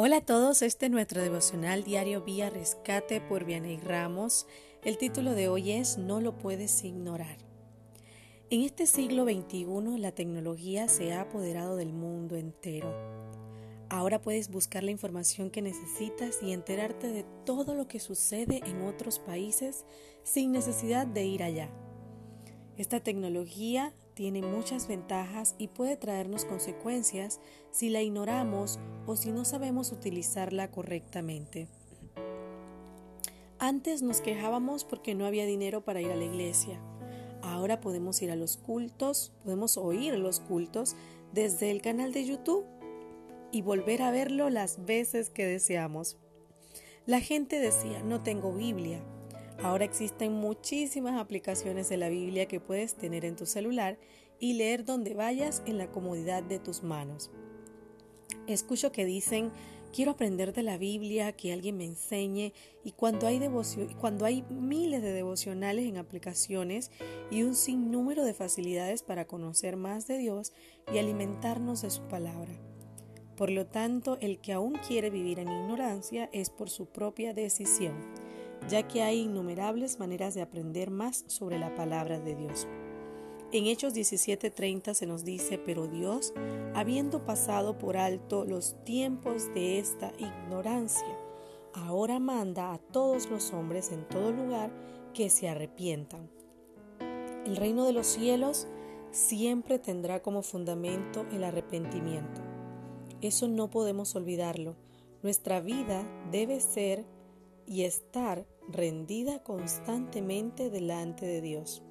Hola a todos, este es nuestro devocional diario Vía Rescate por Vianey Ramos. El título de hoy es No lo puedes ignorar. En este siglo XXI la tecnología se ha apoderado del mundo entero. Ahora puedes buscar la información que necesitas y enterarte de todo lo que sucede en otros países sin necesidad de ir allá. Esta tecnología tiene muchas ventajas y puede traernos consecuencias si la ignoramos o si no sabemos utilizarla correctamente. Antes nos quejábamos porque no había dinero para ir a la iglesia. Ahora podemos ir a los cultos, podemos oír los cultos desde el canal de YouTube y volver a verlo las veces que deseamos. La gente decía, no tengo Biblia, Ahora existen muchísimas aplicaciones de la Biblia que puedes tener en tu celular y leer donde vayas en la comodidad de tus manos. Escucho que dicen, quiero aprender de la Biblia, que alguien me enseñe, y cuando hay, cuando hay miles de devocionales en aplicaciones y un sinnúmero de facilidades para conocer más de Dios y alimentarnos de su palabra. Por lo tanto, el que aún quiere vivir en ignorancia es por su propia decisión ya que hay innumerables maneras de aprender más sobre la palabra de Dios. En Hechos 17:30 se nos dice, pero Dios, habiendo pasado por alto los tiempos de esta ignorancia, ahora manda a todos los hombres en todo lugar que se arrepientan. El reino de los cielos siempre tendrá como fundamento el arrepentimiento. Eso no podemos olvidarlo. Nuestra vida debe ser y estar rendida constantemente delante de Dios.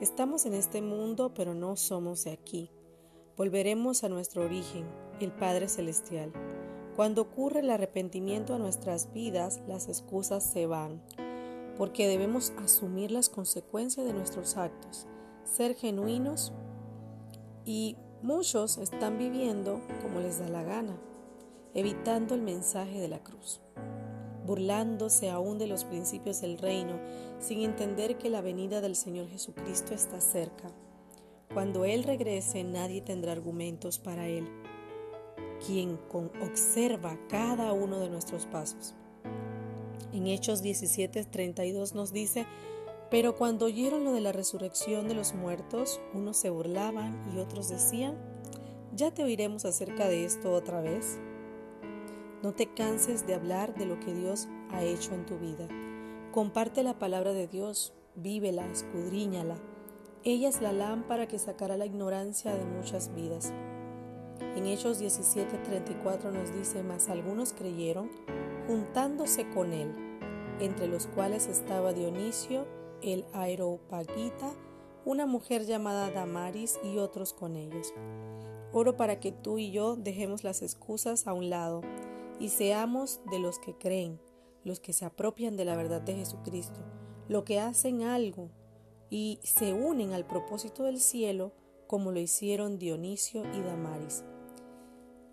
Estamos en este mundo, pero no somos de aquí. Volveremos a nuestro origen, el Padre Celestial. Cuando ocurre el arrepentimiento a nuestras vidas, las excusas se van, porque debemos asumir las consecuencias de nuestros actos, ser genuinos y muchos están viviendo como les da la gana, evitando el mensaje de la cruz burlándose aún de los principios del reino, sin entender que la venida del Señor Jesucristo está cerca. Cuando Él regrese nadie tendrá argumentos para Él, quien observa cada uno de nuestros pasos. En Hechos 17:32 nos dice, pero cuando oyeron lo de la resurrección de los muertos, unos se burlaban y otros decían, ¿ya te oiremos acerca de esto otra vez? No te canses de hablar de lo que Dios ha hecho en tu vida. Comparte la palabra de Dios, vívela, escudriñala. Ella es la lámpara que sacará la ignorancia de muchas vidas. En Hechos 17:34 nos dice, mas algunos creyeron, juntándose con él, entre los cuales estaba Dionisio, el Aeropagita, una mujer llamada Damaris y otros con ellos. Oro para que tú y yo dejemos las excusas a un lado y seamos de los que creen, los que se apropian de la verdad de Jesucristo, los que hacen algo y se unen al propósito del cielo como lo hicieron Dionisio y Damaris.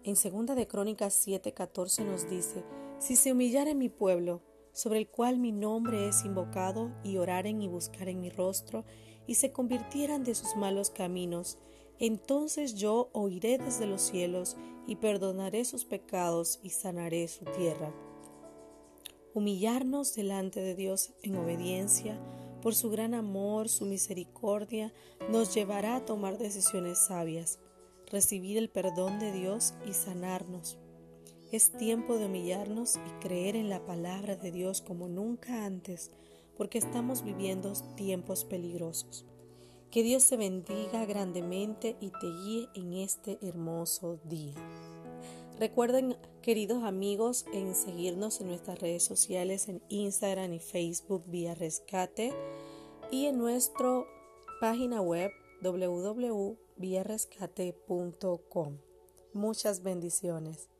En segunda de Crónicas 7:14 nos dice, si se humillare mi pueblo, sobre el cual mi nombre es invocado, y oraren y buscaren mi rostro, y se convirtieran de sus malos caminos, entonces yo oiré desde los cielos y perdonaré sus pecados y sanaré su tierra. Humillarnos delante de Dios en obediencia, por su gran amor, su misericordia, nos llevará a tomar decisiones sabias, recibir el perdón de Dios y sanarnos. Es tiempo de humillarnos y creer en la palabra de Dios como nunca antes, porque estamos viviendo tiempos peligrosos. Que Dios te bendiga grandemente y te guíe en este hermoso día. Recuerden, queridos amigos, en seguirnos en nuestras redes sociales, en Instagram y Facebook vía Rescate y en nuestra página web www.viarescate.com. Muchas bendiciones.